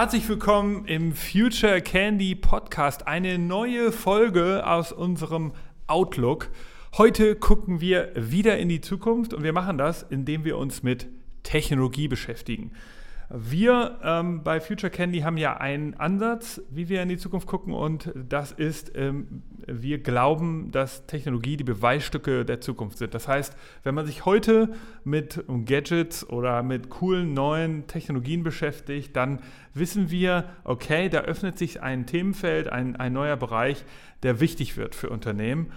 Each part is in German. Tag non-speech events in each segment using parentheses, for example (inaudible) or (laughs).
Herzlich willkommen im Future Candy Podcast. Eine neue Folge aus unserem Outlook. Heute gucken wir wieder in die Zukunft und wir machen das, indem wir uns mit Technologie beschäftigen. Wir ähm, bei Future Candy haben ja einen Ansatz, wie wir in die Zukunft gucken, und das ist, ähm, wir glauben, dass Technologie die Beweisstücke der Zukunft sind. Das heißt, wenn man sich heute mit Gadgets oder mit coolen neuen Technologien beschäftigt, dann wissen wir, okay, da öffnet sich ein Themenfeld, ein, ein neuer Bereich, der wichtig wird für Unternehmen.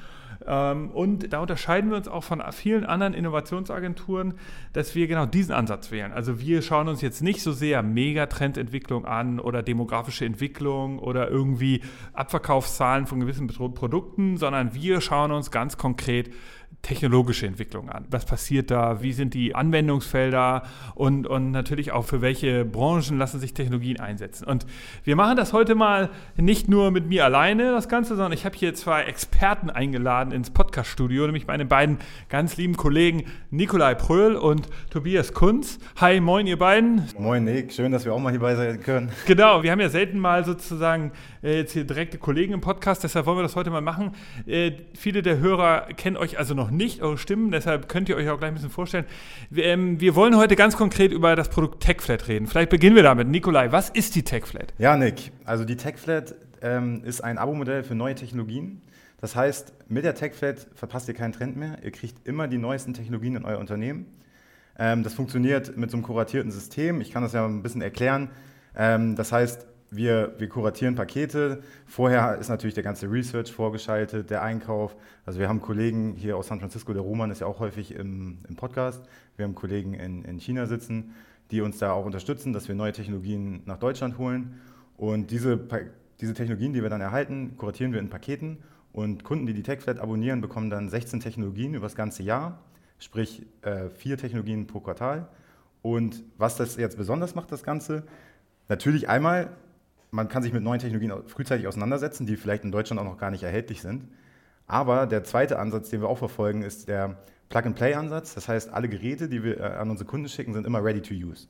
Ähm, und da unterscheiden wir uns auch von vielen anderen Innovationsagenturen, dass wir genau diesen Ansatz wählen. Also wir schauen uns jetzt nicht so sehr Megatrendentwicklung an oder demografische Entwicklung oder irgendwie Abverkaufszahlen von gewissen Produkten, sondern wir schauen uns ganz konkret technologische Entwicklung an. Was passiert da? Wie sind die Anwendungsfelder? Und, und natürlich auch für welche Branchen lassen sich Technologien einsetzen? Und wir machen das heute mal nicht nur mit mir alleine, das Ganze, sondern ich habe hier zwei Experten eingeladen ins Podcast-Studio, nämlich meine beiden ganz lieben Kollegen Nikolai Pröhl und Tobias Kunz. Hi, moin, ihr beiden. Moin, Nick. Schön, dass wir auch mal hierbei sein können. Genau, wir haben ja selten mal sozusagen äh, jetzt hier direkte Kollegen im Podcast, deshalb wollen wir das heute mal machen. Äh, viele der Hörer kennen euch also noch nicht, eure Stimmen, deshalb könnt ihr euch auch gleich ein bisschen vorstellen. Wir, ähm, wir wollen heute ganz konkret über das Produkt TechFlat reden. Vielleicht beginnen wir damit. Nikolai, was ist die TechFlat? Ja, Nick, also die TechFlat ähm, ist ein Abo-Modell für neue Technologien. Das heißt, mit der TechFlat verpasst ihr keinen Trend mehr. Ihr kriegt immer die neuesten Technologien in euer Unternehmen. Ähm, das funktioniert mit so einem kuratierten System. Ich kann das ja ein bisschen erklären. Ähm, das heißt, wir, wir kuratieren Pakete. Vorher ist natürlich der ganze Research vorgeschaltet, der Einkauf. Also wir haben Kollegen hier aus San Francisco, der Roman ist ja auch häufig im, im Podcast. Wir haben Kollegen in, in China sitzen, die uns da auch unterstützen, dass wir neue Technologien nach Deutschland holen. Und diese, diese Technologien, die wir dann erhalten, kuratieren wir in Paketen. Und Kunden, die die TechFlat abonnieren, bekommen dann 16 Technologien über das ganze Jahr, sprich äh, vier Technologien pro Quartal. Und was das jetzt besonders macht, das Ganze, natürlich einmal man kann sich mit neuen Technologien frühzeitig auseinandersetzen, die vielleicht in Deutschland auch noch gar nicht erhältlich sind. Aber der zweite Ansatz, den wir auch verfolgen, ist der Plug-and-Play-Ansatz. Das heißt, alle Geräte, die wir äh, an unsere Kunden schicken, sind immer ready to use.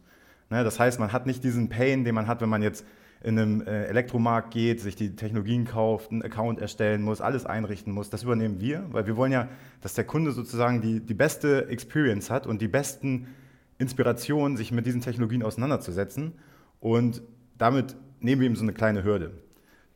Ne, das heißt, man hat nicht diesen Pain, den man hat, wenn man jetzt in einem äh, Elektromarkt geht, sich die Technologien kauft, einen Account erstellen muss, alles einrichten muss. Das übernehmen wir, weil wir wollen ja, dass der Kunde sozusagen die, die beste Experience hat und die besten Inspirationen, sich mit diesen Technologien auseinanderzusetzen. Und damit nehmen wir ihm so eine kleine Hürde.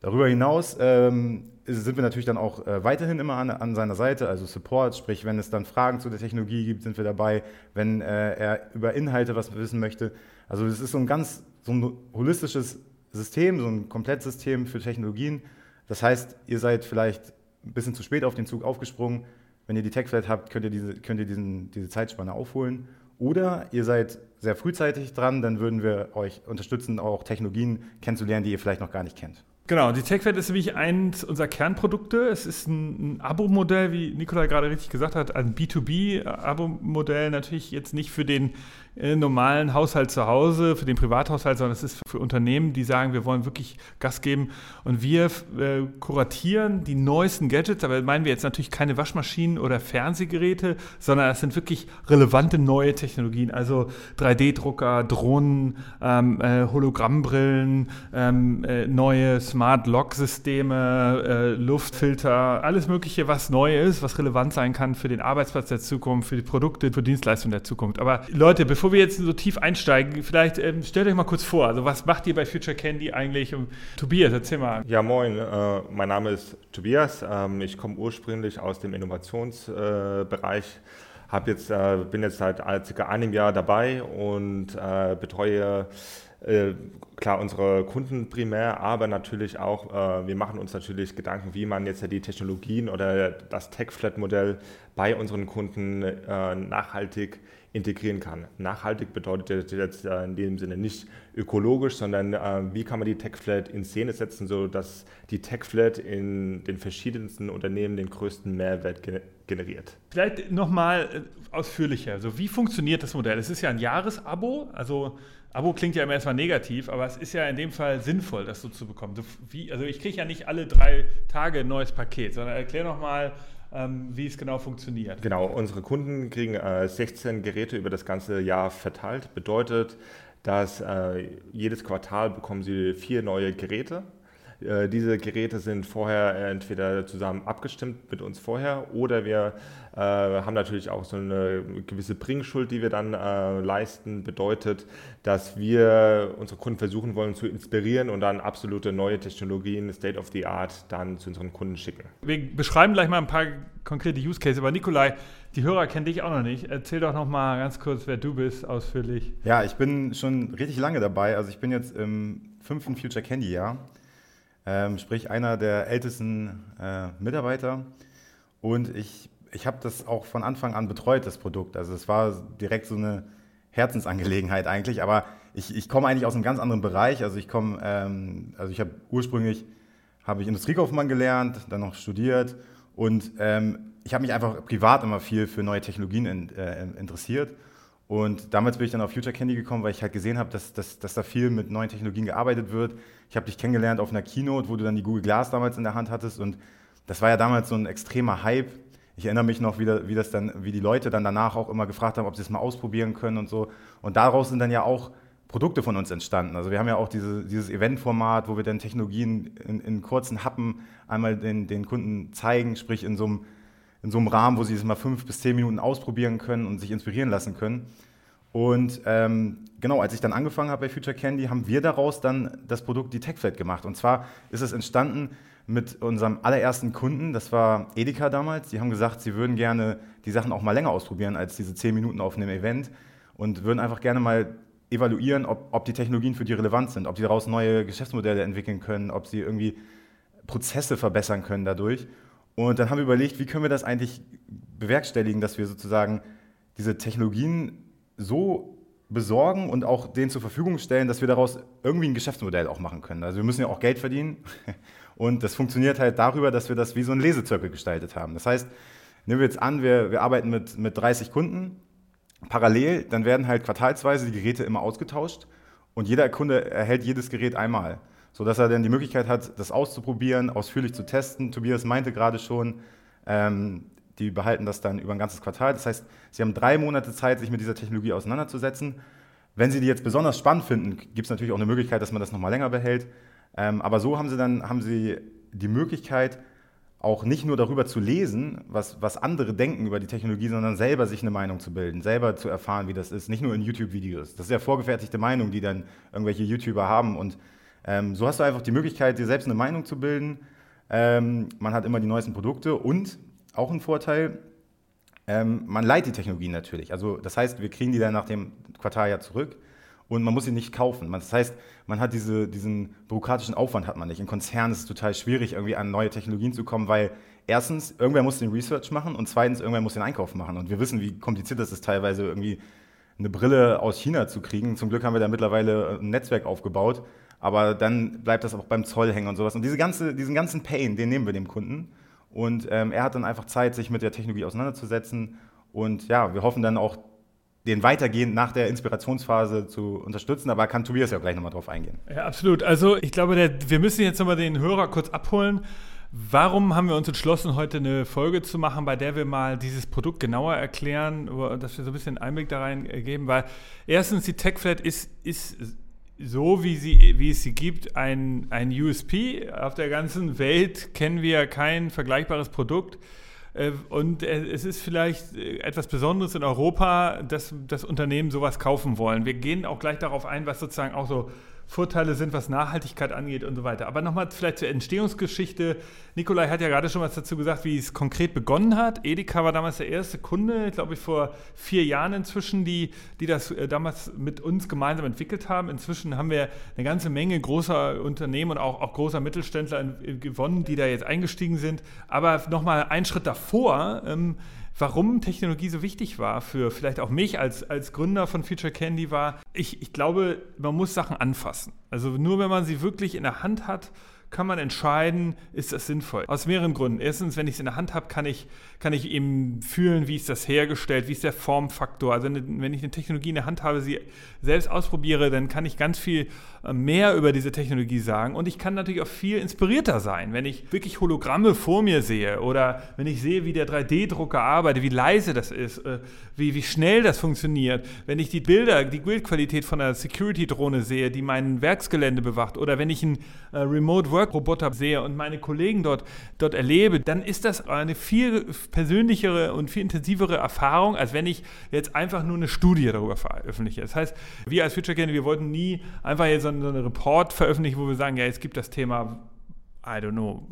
Darüber hinaus ähm, sind wir natürlich dann auch äh, weiterhin immer an, an, seiner Seite, also Support, sprich, wenn es dann Fragen zu der Technologie gibt, sind wir dabei, wenn äh, er über Inhalte was wissen möchte. Also es ist so ein ganz so ein holistisches System, so ein Komplettsystem für Technologien. Das heißt, ihr seid vielleicht ein bisschen zu spät auf den Zug aufgesprungen. Wenn ihr die TechFlat habt, könnt ihr, diese, könnt ihr diesen, diese Zeitspanne aufholen. Oder ihr seid sehr frühzeitig dran, dann würden wir euch unterstützen, auch Technologien kennenzulernen, die ihr vielleicht noch gar nicht kennt. Genau, die TechFed ist nämlich eins unserer Kernprodukte. Es ist ein, ein Abo-Modell, wie Nikola gerade richtig gesagt hat, ein B2B-Abo-Modell, natürlich jetzt nicht für den normalen Haushalt zu Hause, für den Privathaushalt, sondern es ist für Unternehmen, die sagen, wir wollen wirklich Gas geben. Und wir äh, kuratieren die neuesten Gadgets, aber meinen wir jetzt natürlich keine Waschmaschinen oder Fernsehgeräte, sondern es sind wirklich relevante neue Technologien, also 3D-Drucker, Drohnen, ähm, äh, Hologrammbrillen, ähm, äh, neue Smart Lock-Systeme, äh, Luftfilter, alles Mögliche, was neu ist, was relevant sein kann für den Arbeitsplatz der Zukunft, für die Produkte, für Dienstleistungen der Zukunft. Aber Leute, bevor bevor wir jetzt so tief einsteigen, vielleicht ähm, stellt euch mal kurz vor. Also, was macht ihr bei Future Candy eigentlich? Und Tobias, erzähl mal. Ja, moin. Äh, mein Name ist Tobias. Ähm, ich komme ursprünglich aus dem Innovationsbereich. Äh, jetzt, äh, bin jetzt seit circa einem Jahr dabei und äh, betreue äh, klar unsere Kunden primär, aber natürlich auch, äh, wir machen uns natürlich Gedanken, wie man jetzt die Technologien oder das Tech-Flat-Modell bei unseren Kunden äh, nachhaltig integrieren kann. Nachhaltig bedeutet jetzt in dem Sinne nicht ökologisch, sondern wie kann man die Tech-Flat in Szene setzen, sodass die Tech-Flat in den verschiedensten Unternehmen den größten Mehrwert generiert. Vielleicht nochmal ausführlicher. Also wie funktioniert das Modell? Es ist ja ein Jahresabo, also Abo klingt ja immer erstmal negativ, aber es ist ja in dem Fall sinnvoll, das so zu bekommen. Wie, also ich kriege ja nicht alle drei Tage ein neues Paket, sondern erklär noch mal, wie es genau funktioniert. Genau, unsere Kunden kriegen äh, 16 Geräte über das ganze Jahr verteilt. Bedeutet, dass äh, jedes Quartal bekommen sie vier neue Geräte äh, diese Geräte sind vorher entweder zusammen abgestimmt mit uns vorher oder wir äh, haben natürlich auch so eine gewisse Bringschuld, die wir dann äh, leisten. Bedeutet, dass wir unsere Kunden versuchen wollen zu inspirieren und dann absolute neue Technologien, State of the Art, dann zu unseren Kunden schicken. Wir beschreiben gleich mal ein paar konkrete Use Cases, aber Nikolai, die Hörer kennen dich auch noch nicht. Erzähl doch noch mal ganz kurz, wer du bist, ausführlich. Ja, ich bin schon richtig lange dabei. Also ich bin jetzt im fünften Future Candy Jahr ähm, sprich einer der ältesten äh, Mitarbeiter. Und ich, ich habe das auch von Anfang an betreut, das Produkt. Also es war direkt so eine Herzensangelegenheit eigentlich, aber ich, ich komme eigentlich aus einem ganz anderen Bereich. Also ich komme, ähm, also ich habe ursprünglich habe ich Industriekaufmann gelernt, dann noch studiert und ähm, ich habe mich einfach privat immer viel für neue Technologien in, äh, interessiert und damals bin ich dann auf Future Candy gekommen, weil ich halt gesehen habe, dass, dass, dass da viel mit neuen Technologien gearbeitet wird. Ich habe dich kennengelernt auf einer Keynote, wo du dann die Google Glass damals in der Hand hattest. Und das war ja damals so ein extremer Hype. Ich erinnere mich noch, wie, wie, das dann, wie die Leute dann danach auch immer gefragt haben, ob sie es mal ausprobieren können und so. Und daraus sind dann ja auch Produkte von uns entstanden. Also wir haben ja auch diese, dieses Eventformat, wo wir dann Technologien in, in kurzen Happen einmal den, den Kunden zeigen, sprich in so einem in so einem Rahmen, wo sie es mal fünf bis zehn Minuten ausprobieren können und sich inspirieren lassen können. Und ähm, genau, als ich dann angefangen habe bei Future Candy, haben wir daraus dann das Produkt Detectflat gemacht. Und zwar ist es entstanden mit unserem allerersten Kunden, das war Edeka damals. Die haben gesagt, sie würden gerne die Sachen auch mal länger ausprobieren als diese zehn Minuten auf einem Event und würden einfach gerne mal evaluieren, ob, ob die Technologien für die relevant sind, ob sie daraus neue Geschäftsmodelle entwickeln können, ob sie irgendwie Prozesse verbessern können dadurch. Und dann haben wir überlegt, wie können wir das eigentlich bewerkstelligen, dass wir sozusagen diese Technologien so besorgen und auch denen zur Verfügung stellen, dass wir daraus irgendwie ein Geschäftsmodell auch machen können. Also wir müssen ja auch Geld verdienen (laughs) und das funktioniert halt darüber, dass wir das wie so ein Lesezirkel gestaltet haben. Das heißt, nehmen wir jetzt an, wir, wir arbeiten mit, mit 30 Kunden parallel, dann werden halt quartalsweise die Geräte immer ausgetauscht und jeder Kunde erhält jedes Gerät einmal sodass er dann die Möglichkeit hat, das auszuprobieren, ausführlich zu testen. Tobias meinte gerade schon, ähm, die behalten das dann über ein ganzes Quartal. Das heißt, sie haben drei Monate Zeit, sich mit dieser Technologie auseinanderzusetzen. Wenn sie die jetzt besonders spannend finden, gibt es natürlich auch eine Möglichkeit, dass man das nochmal länger behält. Ähm, aber so haben sie dann haben sie die Möglichkeit, auch nicht nur darüber zu lesen, was, was andere denken über die Technologie, sondern selber sich eine Meinung zu bilden, selber zu erfahren, wie das ist, nicht nur in YouTube-Videos. Das ist ja vorgefertigte Meinung, die dann irgendwelche YouTuber haben und ähm, so hast du einfach die Möglichkeit, dir selbst eine Meinung zu bilden. Ähm, man hat immer die neuesten Produkte und auch ein Vorteil, ähm, man leiht die Technologien natürlich. Also das heißt, wir kriegen die dann nach dem Quartal ja zurück und man muss sie nicht kaufen. Das heißt, man hat diese, diesen bürokratischen Aufwand hat man nicht. In Konzernen ist es total schwierig, irgendwie an neue Technologien zu kommen, weil erstens, irgendwer muss den Research machen und zweitens, irgendwer muss den Einkauf machen. Und wir wissen, wie kompliziert das ist, teilweise irgendwie eine Brille aus China zu kriegen. Zum Glück haben wir da mittlerweile ein Netzwerk aufgebaut, aber dann bleibt das auch beim Zoll hängen und sowas. Und diese ganze, diesen ganzen Pain, den nehmen wir dem Kunden. Und ähm, er hat dann einfach Zeit, sich mit der Technologie auseinanderzusetzen. Und ja, wir hoffen dann auch, den weitergehend nach der Inspirationsphase zu unterstützen. Aber kann Tobias ja gleich nochmal drauf eingehen. Ja, absolut. Also ich glaube, der, wir müssen jetzt nochmal den Hörer kurz abholen. Warum haben wir uns entschlossen, heute eine Folge zu machen, bei der wir mal dieses Produkt genauer erklären, dass wir so ein bisschen Einblick da rein geben? Weil erstens, die TechFlat ist, ist so wie, sie, wie es sie gibt, ein, ein USP. Auf der ganzen Welt kennen wir kein vergleichbares Produkt. Äh, und es ist vielleicht äh, etwas Besonderes in Europa, dass das Unternehmen sowas kaufen wollen. Wir gehen auch gleich darauf ein, was sozusagen auch so Vorteile sind, was Nachhaltigkeit angeht und so weiter. Aber nochmal vielleicht zur Entstehungsgeschichte. Nikolai hat ja gerade schon was dazu gesagt, wie es konkret begonnen hat. Edeka war damals der erste Kunde, glaube ich, vor vier Jahren inzwischen, die, die das äh, damals mit uns gemeinsam entwickelt haben. Inzwischen haben wir eine ganze Menge großer Unternehmen und auch, auch großer Mittelständler gewonnen, die da jetzt eingestiegen sind. Aber nochmal einen Schritt davor. Ähm, warum Technologie so wichtig war für vielleicht auch mich als, als Gründer von Future Candy war, ich, ich glaube, man muss Sachen anfassen. Also nur wenn man sie wirklich in der Hand hat, kann man entscheiden, ist das sinnvoll. Aus mehreren Gründen. Erstens, wenn ich es in der Hand habe, kann ich, kann ich eben fühlen, wie ist das hergestellt, wie ist der Formfaktor. Also wenn ich eine Technologie in der Hand habe, sie selbst ausprobiere, dann kann ich ganz viel äh, mehr über diese Technologie sagen. Und ich kann natürlich auch viel inspirierter sein, wenn ich wirklich Hologramme vor mir sehe oder wenn ich sehe, wie der 3D-Drucker arbeitet, wie leise das ist, äh, wie, wie schnell das funktioniert. Wenn ich die Bilder, die Bildqualität von einer Security-Drohne sehe, die mein Werksgelände bewacht oder wenn ich einen äh, Remote Work-Roboter sehe und meine Kollegen dort, dort erlebe, dann ist das eine viel persönlichere und viel intensivere Erfahrung, als wenn ich jetzt einfach nur eine Studie darüber veröffentliche. Das heißt, wir als Future Candy, wir wollten nie einfach jetzt so einen, so einen Report veröffentlichen, wo wir sagen, ja, es gibt das Thema I don't know,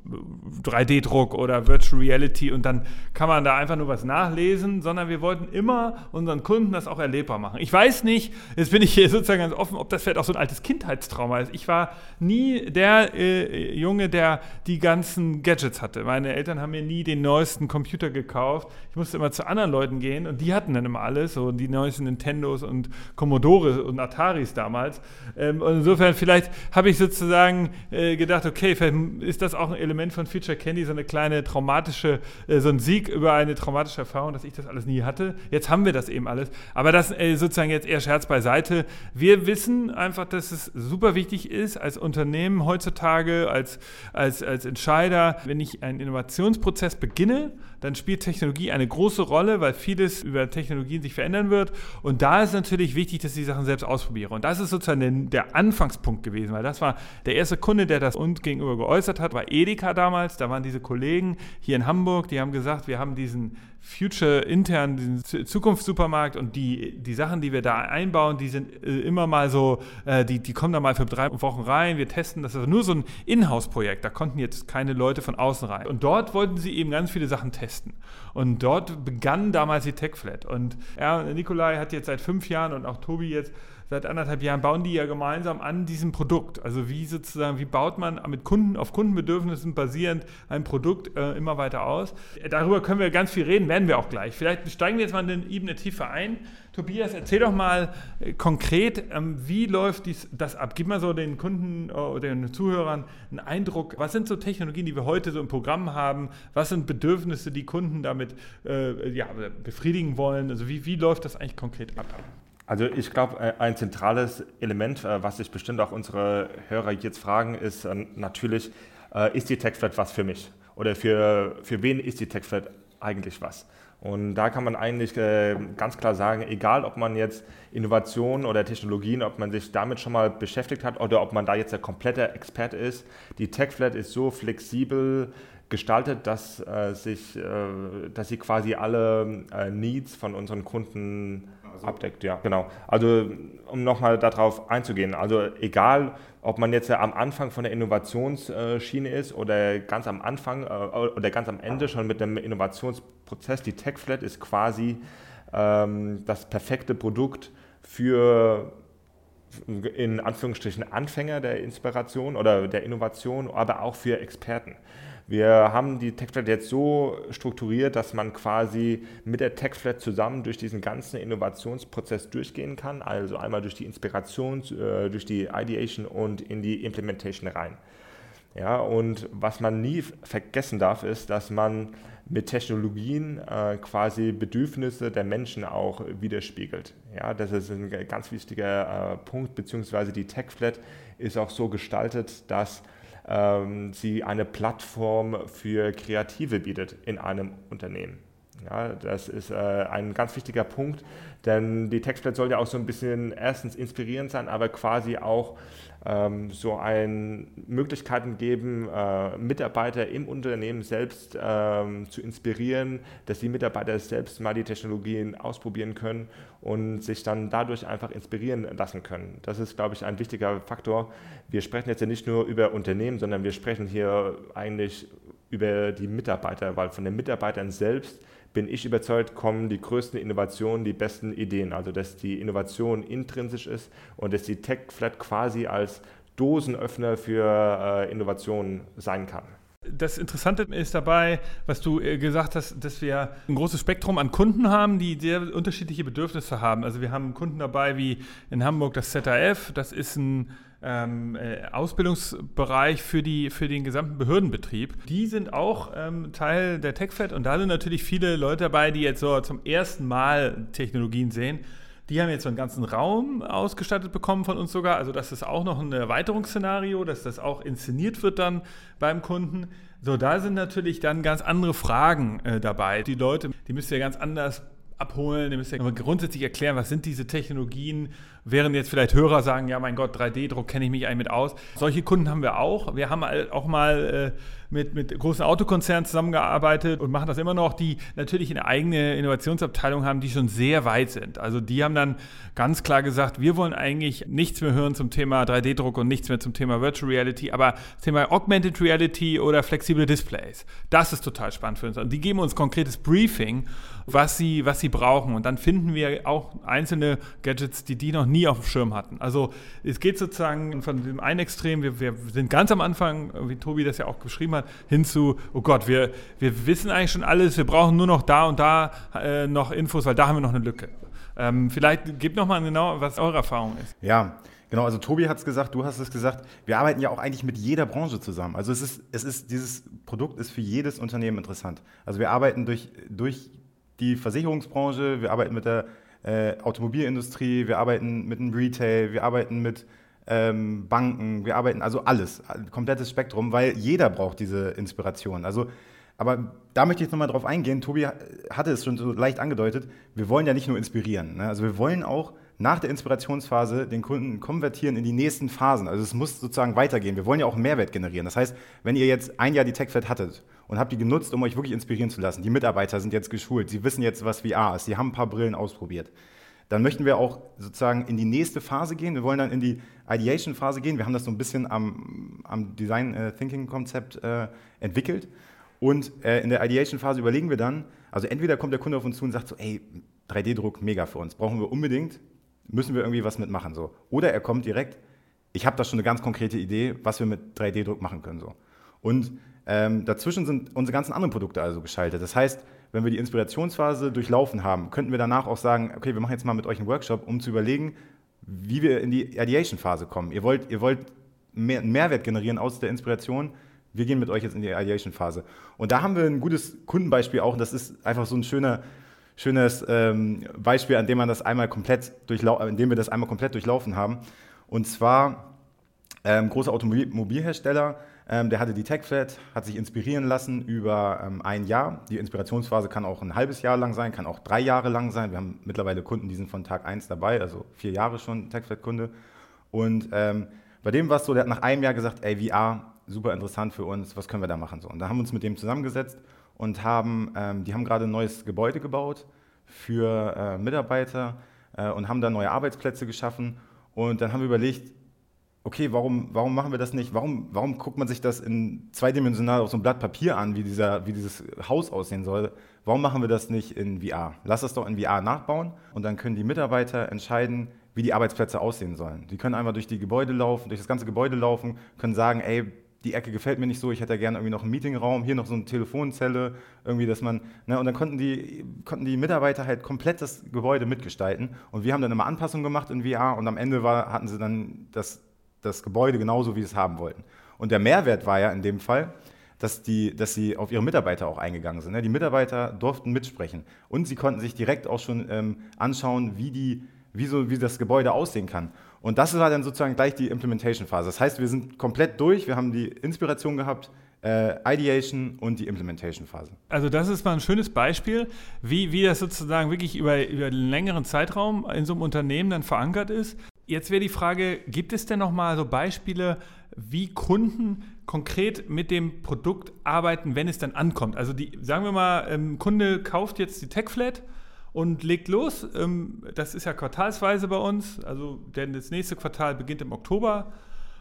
3D-Druck oder Virtual Reality und dann kann man da einfach nur was nachlesen, sondern wir wollten immer unseren Kunden das auch erlebbar machen. Ich weiß nicht, jetzt bin ich hier sozusagen ganz offen, ob das vielleicht auch so ein altes Kindheitstrauma ist. Ich war nie der äh, Junge, der die ganzen Gadgets hatte. Meine Eltern haben mir nie den neuesten Computer gekauft. Ich musste immer zu anderen Leuten gehen und die hatten dann immer alles, so die neuesten Nintendos und Commodore und Ataris damals. Ähm, und insofern vielleicht habe ich sozusagen äh, gedacht, okay, vielleicht ist das auch ein Element von Future Candy, so eine kleine traumatische, äh, so ein Sieg über eine traumatische Erfahrung, dass ich das alles nie hatte. Jetzt haben wir das eben alles. Aber das äh, sozusagen jetzt eher Scherz beiseite. Wir wissen einfach, dass es super wichtig ist, als Unternehmen heutzutage, als, als, als Entscheider, wenn ich einen Innovationsprozess beginne, dann spielt Technologie eine große Rolle, weil vieles über Technologien sich verändern wird. Und da ist natürlich wichtig, dass ich die Sachen selbst ausprobiere. Und das ist sozusagen der Anfangspunkt gewesen, weil das war der erste Kunde, der das uns gegenüber geäußert hat, war Edeka damals. Da waren diese Kollegen hier in Hamburg, die haben gesagt, wir haben diesen Future intern, diesen Zukunftssupermarkt und die, die Sachen, die wir da einbauen, die sind äh, immer mal so, äh, die, die kommen da mal für drei Wochen rein, wir testen, das ist nur so ein Inhouse-Projekt, da konnten jetzt keine Leute von außen rein. Und dort wollten sie eben ganz viele Sachen testen. Und dort begann damals die TechFlat. Und ja, Nikolai hat jetzt seit fünf Jahren und auch Tobi jetzt seit anderthalb Jahren bauen die ja gemeinsam an diesem Produkt. Also wie sozusagen, wie baut man mit Kunden auf Kundenbedürfnissen basierend ein Produkt äh, immer weiter aus. Darüber können wir ganz viel reden, werden wir auch gleich. Vielleicht steigen wir jetzt mal in den Ebene tiefer ein. Tobias, erzähl doch mal äh, konkret, ähm, wie läuft dies, das ab? Gib mal so den Kunden oder äh, den Zuhörern einen Eindruck, was sind so Technologien, die wir heute so im Programm haben? Was sind Bedürfnisse, die Kunden damit äh, ja, befriedigen wollen? Also wie, wie läuft das eigentlich konkret ab? Also ich glaube, äh, ein zentrales Element, äh, was sich bestimmt auch unsere Hörer jetzt fragen, ist äh, natürlich, ist die TechFlat was für mich? Oder für, für wen ist die TechFlat eigentlich was? Und da kann man eigentlich ganz klar sagen, egal ob man jetzt Innovationen oder Technologien, ob man sich damit schon mal beschäftigt hat oder ob man da jetzt der komplette Experte ist, die TechFlat ist so flexibel, gestaltet, dass, äh, sich, äh, dass sie quasi alle äh, Needs von unseren Kunden also abdeckt. Ja, genau. Also um nochmal darauf einzugehen, also egal, ob man jetzt am Anfang von der Innovationsschiene ist oder ganz am Anfang äh, oder ganz am Ende schon mit einem Innovationsprozess, die TechFlat ist quasi ähm, das perfekte Produkt für in Anführungsstrichen Anfänger der Inspiration oder der Innovation, aber auch für Experten. Wir haben die TechFlat jetzt so strukturiert, dass man quasi mit der TechFlat zusammen durch diesen ganzen Innovationsprozess durchgehen kann, also einmal durch die Inspiration, äh, durch die Ideation und in die Implementation rein. Ja, und was man nie vergessen darf, ist, dass man mit Technologien äh, quasi Bedürfnisse der Menschen auch widerspiegelt. Ja, das ist ein ganz wichtiger äh, Punkt, beziehungsweise die TechFlat ist auch so gestaltet, dass ähm, sie eine Plattform für Kreative bietet in einem Unternehmen. Ja, das ist äh, ein ganz wichtiger Punkt, denn die Textblatt soll ja auch so ein bisschen erstens inspirierend sein, aber quasi auch ähm, so ein Möglichkeiten geben, äh, Mitarbeiter im Unternehmen selbst ähm, zu inspirieren, dass die Mitarbeiter selbst mal die Technologien ausprobieren können und sich dann dadurch einfach inspirieren lassen können. Das ist, glaube ich, ein wichtiger Faktor. Wir sprechen jetzt ja nicht nur über Unternehmen, sondern wir sprechen hier eigentlich über die Mitarbeiter, weil von den Mitarbeitern selbst bin ich überzeugt, kommen die größten Innovationen, die besten Ideen. Also dass die Innovation intrinsisch ist und dass die Tech-Flat quasi als Dosenöffner für äh, Innovationen sein kann. Das Interessante ist dabei, was du äh, gesagt hast, dass wir ein großes Spektrum an Kunden haben, die sehr unterschiedliche Bedürfnisse haben. Also wir haben Kunden dabei wie in Hamburg das ZAF, das ist ein ähm, äh, Ausbildungsbereich für, die, für den gesamten Behördenbetrieb. Die sind auch ähm, Teil der TechFed und da sind natürlich viele Leute dabei, die jetzt so zum ersten Mal Technologien sehen. Die haben jetzt so einen ganzen Raum ausgestattet bekommen von uns sogar. Also das ist auch noch ein Erweiterungsszenario, dass das auch inszeniert wird dann beim Kunden. So, da sind natürlich dann ganz andere Fragen äh, dabei. Die Leute, die müsst ihr ganz anders abholen, ihr müsst ja grundsätzlich erklären, was sind diese Technologien, während jetzt vielleicht Hörer sagen, ja mein Gott, 3D-Druck kenne ich mich eigentlich mit aus. Solche Kunden haben wir auch. Wir haben auch mal äh, mit, mit großen Autokonzernen zusammengearbeitet und machen das immer noch, die natürlich eine eigene Innovationsabteilung haben, die schon sehr weit sind. Also die haben dann ganz klar gesagt, wir wollen eigentlich nichts mehr hören zum Thema 3D-Druck und nichts mehr zum Thema Virtual Reality, aber das Thema Augmented Reality oder flexible Displays, das ist total spannend für uns. Und die geben uns konkretes Briefing, was sie, was sie brauchen. Und dann finden wir auch einzelne Gadgets, die die noch nie auf dem Schirm hatten. Also es geht sozusagen von dem einen Extrem, wir, wir sind ganz am Anfang, wie Tobi das ja auch beschrieben hat, hin zu, oh Gott, wir, wir wissen eigentlich schon alles, wir brauchen nur noch da und da äh, noch Infos, weil da haben wir noch eine Lücke. Ähm, vielleicht gebt nochmal genau, was eure Erfahrung ist. Ja, Genau, also Tobi hat es gesagt, du hast es gesagt. Wir arbeiten ja auch eigentlich mit jeder Branche zusammen. Also es ist, es ist, dieses Produkt ist für jedes Unternehmen interessant. Also wir arbeiten durch, durch die Versicherungsbranche, wir arbeiten mit der äh, Automobilindustrie, wir arbeiten mit dem Retail, wir arbeiten mit ähm, Banken, wir arbeiten also alles, komplettes Spektrum, weil jeder braucht diese Inspiration. Also, aber da möchte ich nochmal drauf eingehen. Tobi hatte es schon so leicht angedeutet. Wir wollen ja nicht nur inspirieren. Ne? Also wir wollen auch nach der Inspirationsphase den Kunden konvertieren in die nächsten Phasen. Also es muss sozusagen weitergehen. Wir wollen ja auch Mehrwert generieren. Das heißt, wenn ihr jetzt ein Jahr die TechFed hattet und habt die genutzt, um euch wirklich inspirieren zu lassen, die Mitarbeiter sind jetzt geschult, sie wissen jetzt, was VR ist, sie haben ein paar Brillen ausprobiert, dann möchten wir auch sozusagen in die nächste Phase gehen. Wir wollen dann in die Ideation-Phase gehen. Wir haben das so ein bisschen am, am Design-Thinking-Konzept äh, entwickelt. Und äh, in der Ideation-Phase überlegen wir dann, also entweder kommt der Kunde auf uns zu und sagt so, ey, 3D-Druck, mega für uns, brauchen wir unbedingt, müssen wir irgendwie was mitmachen. So. Oder er kommt direkt, ich habe da schon eine ganz konkrete Idee, was wir mit 3D-Druck machen können. So. Und ähm, dazwischen sind unsere ganzen anderen Produkte also geschaltet. Das heißt, wenn wir die Inspirationsphase durchlaufen haben, könnten wir danach auch sagen, okay, wir machen jetzt mal mit euch einen Workshop, um zu überlegen, wie wir in die Ideation-Phase kommen. Ihr wollt, ihr wollt mehr, Mehrwert generieren aus der Inspiration. Wir gehen mit euch jetzt in die Ideation-Phase. Und da haben wir ein gutes Kundenbeispiel auch. Das ist einfach so ein schöner, schönes ähm, Beispiel, an dem man das einmal komplett in dem wir das einmal komplett durchlaufen haben. Und zwar ähm, großer Automobilhersteller, ähm, der hatte die TechFlat, hat sich inspirieren lassen über ähm, ein Jahr. Die Inspirationsphase kann auch ein halbes Jahr lang sein, kann auch drei Jahre lang sein. Wir haben mittlerweile Kunden, die sind von Tag 1 dabei, also vier Jahre schon TechFlat-Kunde. Und ähm, bei dem war es so, der hat nach einem Jahr gesagt, ey, VR, super interessant für uns, was können wir da machen? So, und da haben wir uns mit dem zusammengesetzt und haben, ähm, die haben gerade ein neues Gebäude gebaut für äh, Mitarbeiter äh, und haben da neue Arbeitsplätze geschaffen. Und dann haben wir überlegt, okay, warum, warum machen wir das nicht? Warum, warum guckt man sich das in zweidimensional auf so einem Blatt Papier an, wie, dieser, wie dieses Haus aussehen soll? Warum machen wir das nicht in VR? Lass das doch in VR nachbauen und dann können die Mitarbeiter entscheiden, wie die Arbeitsplätze aussehen sollen. Die können einmal durch die Gebäude laufen, durch das ganze Gebäude laufen, können sagen, ey, die Ecke gefällt mir nicht so, ich hätte gerne irgendwie noch einen Meetingraum, hier noch so eine Telefonzelle, irgendwie, dass man, ne, und dann konnten die, konnten die Mitarbeiter halt komplett das Gebäude mitgestalten und wir haben dann immer Anpassungen gemacht in VR und am Ende war, hatten sie dann das das Gebäude genauso, wie sie es haben wollten. Und der Mehrwert war ja in dem Fall, dass, die, dass sie auf ihre Mitarbeiter auch eingegangen sind. Ne? Die Mitarbeiter durften mitsprechen und sie konnten sich direkt auch schon ähm, anschauen, wie, die, wie, so, wie das Gebäude aussehen kann. Und das war dann sozusagen gleich die Implementation-Phase. Das heißt, wir sind komplett durch, wir haben die Inspiration gehabt, äh, Ideation und die Implementation-Phase. Also das ist mal ein schönes Beispiel, wie, wie das sozusagen wirklich über, über einen längeren Zeitraum in so einem Unternehmen dann verankert ist. Jetzt wäre die Frage, gibt es denn noch mal so Beispiele, wie Kunden konkret mit dem Produkt arbeiten, wenn es dann ankommt? Also die, sagen wir mal, ähm, Kunde kauft jetzt die TechFlat und legt los. Ähm, das ist ja quartalsweise bei uns, also denn das nächste Quartal beginnt im Oktober.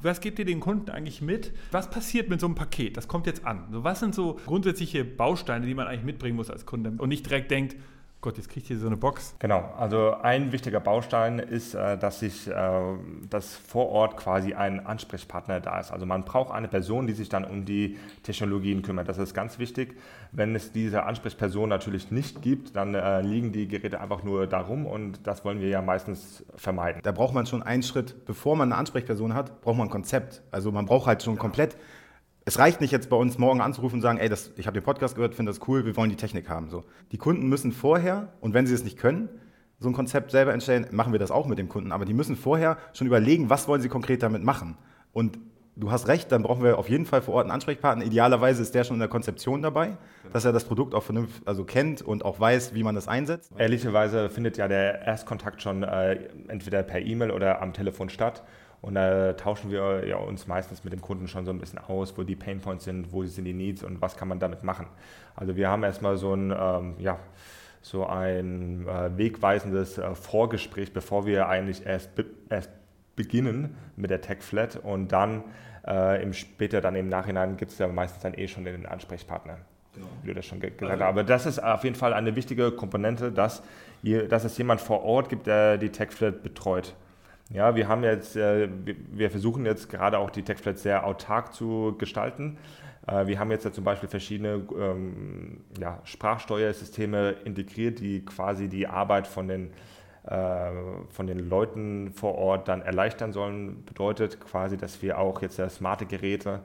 Was gebt ihr den Kunden eigentlich mit? Was passiert mit so einem Paket? Das kommt jetzt an. was sind so grundsätzliche Bausteine, die man eigentlich mitbringen muss als Kunde und nicht direkt denkt, Gott, jetzt kriegt ihr so eine Box. Genau, also ein wichtiger Baustein ist, äh, dass sich, äh, dass vor Ort quasi ein Ansprechpartner da ist. Also man braucht eine Person, die sich dann um die Technologien kümmert. Das ist ganz wichtig. Wenn es diese Ansprechperson natürlich nicht gibt, dann äh, liegen die Geräte einfach nur darum und das wollen wir ja meistens vermeiden. Da braucht man schon einen Schritt, bevor man eine Ansprechperson hat, braucht man ein Konzept. Also man braucht halt schon komplett es reicht nicht jetzt bei uns morgen anzurufen und sagen, ey, das, ich habe den Podcast gehört, finde das cool, wir wollen die Technik haben. So. Die Kunden müssen vorher, und wenn sie es nicht können, so ein Konzept selber entstellen, machen wir das auch mit dem Kunden, aber die müssen vorher schon überlegen, was wollen sie konkret damit machen. Und du hast recht, dann brauchen wir auf jeden Fall vor Ort einen Ansprechpartner. Idealerweise ist der schon in der Konzeption dabei, dass er das Produkt auch vernünftig also kennt und auch weiß, wie man das einsetzt. Ehrlicherweise findet ja der Erstkontakt schon äh, entweder per E-Mail oder am Telefon statt. Und da tauschen wir ja uns meistens mit dem Kunden schon so ein bisschen aus, wo die Painpoints sind, wo sind die Needs und was kann man damit machen. Also wir haben erstmal so ein, ähm, ja, so ein äh, wegweisendes äh, Vorgespräch, bevor wir eigentlich erst, be erst beginnen mit der Tech Flat und dann äh, im später dann im Nachhinein gibt es ja meistens dann eh schon den Ansprechpartner. Genau. Wie du das schon ge gesagt hast. Aber das ist auf jeden Fall eine wichtige Komponente, dass, je, dass es jemand vor Ort gibt, der die Tech Flat betreut. Ja, wir haben jetzt, äh, wir versuchen jetzt gerade auch die TechFlat sehr autark zu gestalten. Äh, wir haben jetzt ja zum Beispiel verschiedene ähm, ja, Sprachsteuersysteme integriert, die quasi die Arbeit von den, äh, von den Leuten vor Ort dann erleichtern sollen. Bedeutet quasi, dass wir auch jetzt smarte Geräte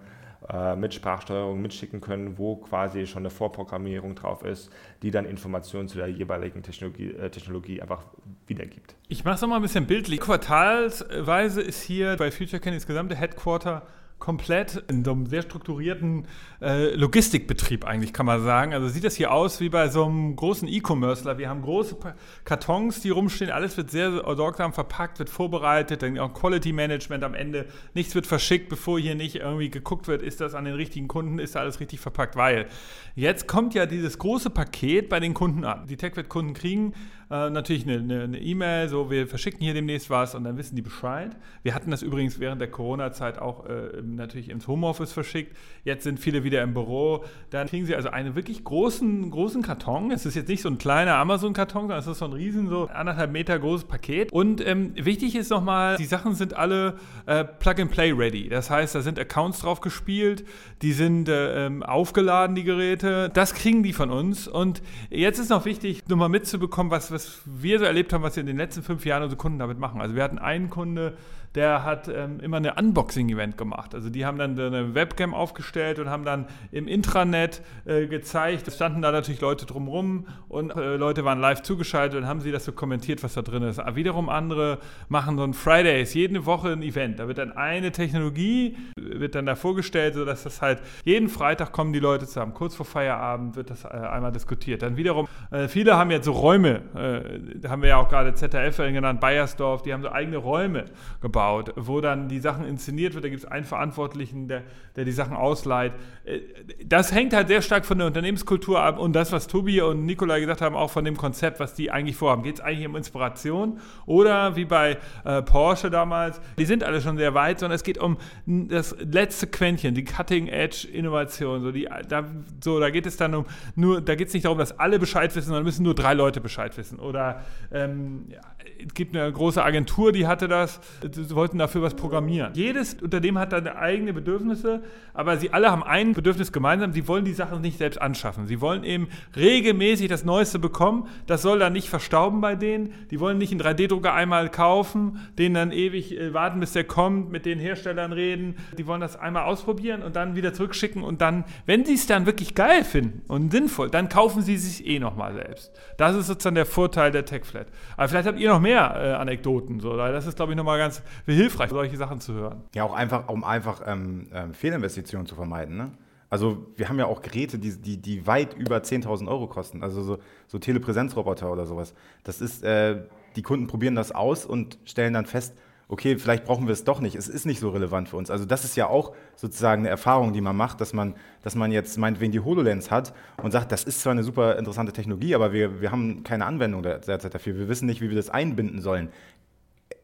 äh, mit Sprachsteuerung mitschicken können, wo quasi schon eine Vorprogrammierung drauf ist, die dann Informationen zu der jeweiligen Technologie, äh, Technologie einfach wiedergibt. Ich mache es nochmal ein bisschen bildlich. Quartalsweise ist hier bei FutureCan das gesamte Headquarter komplett in so einem sehr strukturierten äh, Logistikbetrieb eigentlich, kann man sagen. Also sieht das hier aus wie bei so einem großen E-Commercer. Wir haben große Kartons, die rumstehen. Alles wird sehr sorgsam verpackt, wird vorbereitet. Dann auch Quality Management am Ende. Nichts wird verschickt, bevor hier nicht irgendwie geguckt wird, ist das an den richtigen Kunden, ist da alles richtig verpackt. Weil jetzt kommt ja dieses große Paket bei den Kunden an. Die TechWet-Kunden kriegen äh, natürlich eine E-Mail, e so wir verschicken hier demnächst was und dann wissen die Bescheid. Wir hatten das übrigens während der Corona-Zeit auch äh, natürlich ins Homeoffice verschickt. Jetzt sind viele wieder im Büro. Dann kriegen sie also einen wirklich großen, großen Karton. Es ist jetzt nicht so ein kleiner Amazon-Karton, sondern es ist so ein riesen, so anderthalb Meter großes Paket. Und ähm, wichtig ist nochmal, die Sachen sind alle äh, Plug-and-Play ready. Das heißt, da sind Accounts drauf gespielt, die sind äh, ähm, aufgeladen, die Geräte. Das kriegen die von uns. Und jetzt ist noch wichtig, nochmal mitzubekommen, was, was wir so erlebt haben, was wir in den letzten fünf Jahren unsere Kunden damit machen. Also wir hatten einen Kunde, der hat ähm, immer eine Unboxing-Event gemacht. Also die haben dann eine Webcam aufgestellt und haben dann im Intranet äh, gezeigt. Es standen da natürlich Leute drumherum und äh, Leute waren live zugeschaltet und haben sie das so kommentiert, was da drin ist. Aber wiederum andere machen so ein Fridays, jede Woche ein Event. Da wird dann eine Technologie, wird dann da vorgestellt, sodass das halt jeden Freitag kommen die Leute zusammen. Kurz vor Feierabend wird das äh, einmal diskutiert. Dann wiederum, äh, viele haben jetzt so Räume, äh, haben wir ja auch gerade ZDF genannt, Bayersdorf, die haben so eigene Räume gebaut aufgebaut, wo dann die Sachen inszeniert wird. Da gibt es einen Verantwortlichen, der, der die Sachen ausleiht. Äh, das hängt halt sehr stark von der Unternehmenskultur ab und das, was Tobi und Nikolai gesagt haben, auch von dem Konzept, was die eigentlich vorhaben. Geht es eigentlich um Inspiration oder wie bei äh, Porsche damals, die sind alle schon sehr weit, sondern es geht um das letzte Quäntchen, die Cutting-Edge-Innovation. So, da, so, da geht es dann um, nur, da geht es nicht darum, dass alle Bescheid wissen, sondern müssen nur drei Leute Bescheid wissen. Oder ähm, ja, es gibt eine große Agentur, die hatte das, sie wollten dafür was programmieren. Jedes Unternehmen hat seine eigenen Bedürfnisse, aber sie alle haben ein Bedürfnis gemeinsam, sie wollen die Sachen nicht selbst anschaffen. Sie wollen eben regelmäßig das Neueste bekommen, das soll dann nicht verstauben bei denen, die wollen nicht einen 3D-Drucker einmal kaufen, den dann ewig äh, warten, bis der kommt, mit den Herstellern reden, die wollen das einmal ausprobieren und dann wieder zurückschicken und dann, wenn sie es dann wirklich geil finden und sinnvoll, dann kaufen sie sich eh nochmal selbst. Das ist sozusagen der Vorteil der TechFlat. Aber vielleicht habt ihr noch mehr mehr äh, Anekdoten. So. Das ist, glaube ich, nochmal ganz hilfreich, solche Sachen zu hören. Ja, auch einfach, um einfach ähm, ähm, Fehlinvestitionen zu vermeiden. Ne? Also wir haben ja auch Geräte, die, die, die weit über 10.000 Euro kosten. Also so, so Telepräsenzroboter oder sowas. Das ist, äh, die Kunden probieren das aus und stellen dann fest, okay, vielleicht brauchen wir es doch nicht, es ist nicht so relevant für uns. Also das ist ja auch sozusagen eine Erfahrung, die man macht, dass man, dass man jetzt meinetwegen die HoloLens hat und sagt, das ist zwar eine super interessante Technologie, aber wir, wir haben keine Anwendung derzeit dafür, wir wissen nicht, wie wir das einbinden sollen.